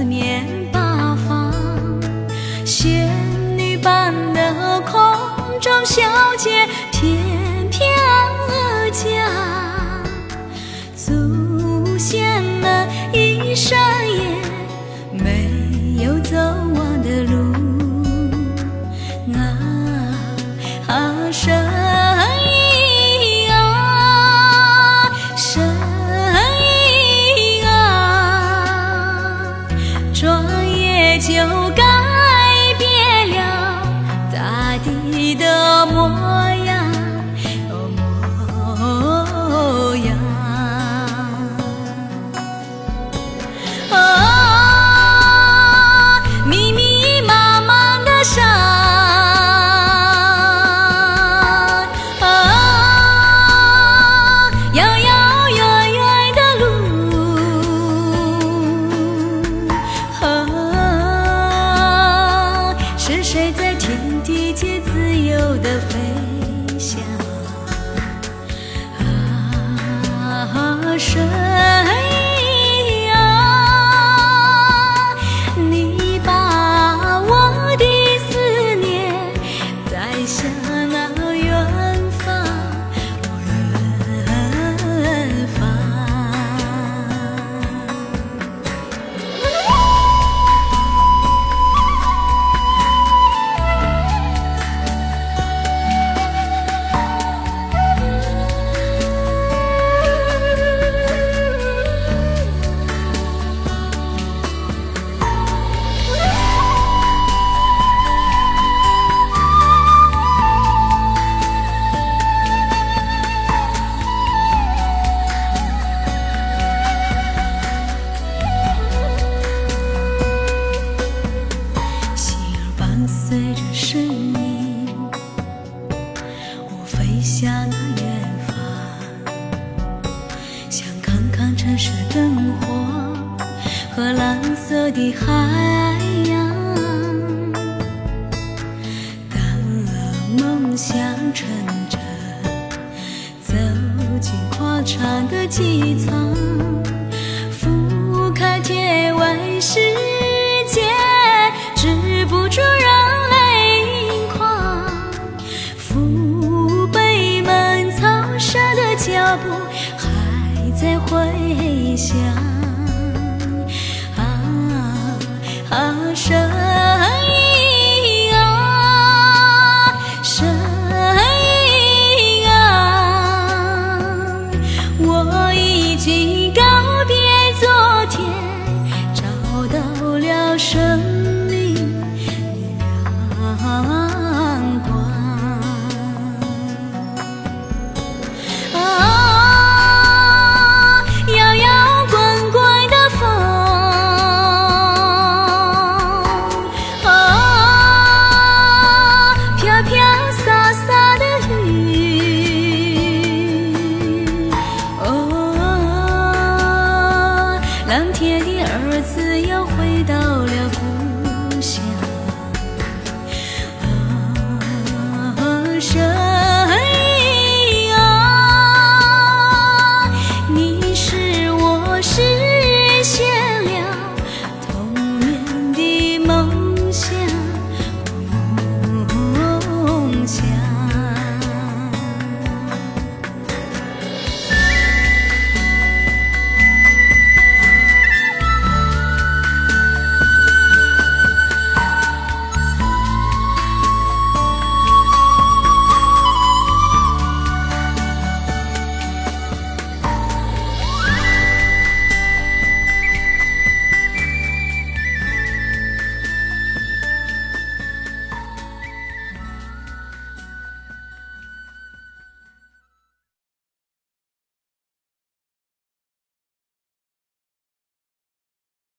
四面八方，仙女般的空中小姐翩翩而降。祖先们一生也没有走完的路啊啊！Chiều 谁在天地间自由的飞。活和蓝色的海洋当那梦想成真走进宽敞的机舱在回想，啊啊！生。再次又回到了故乡。啊生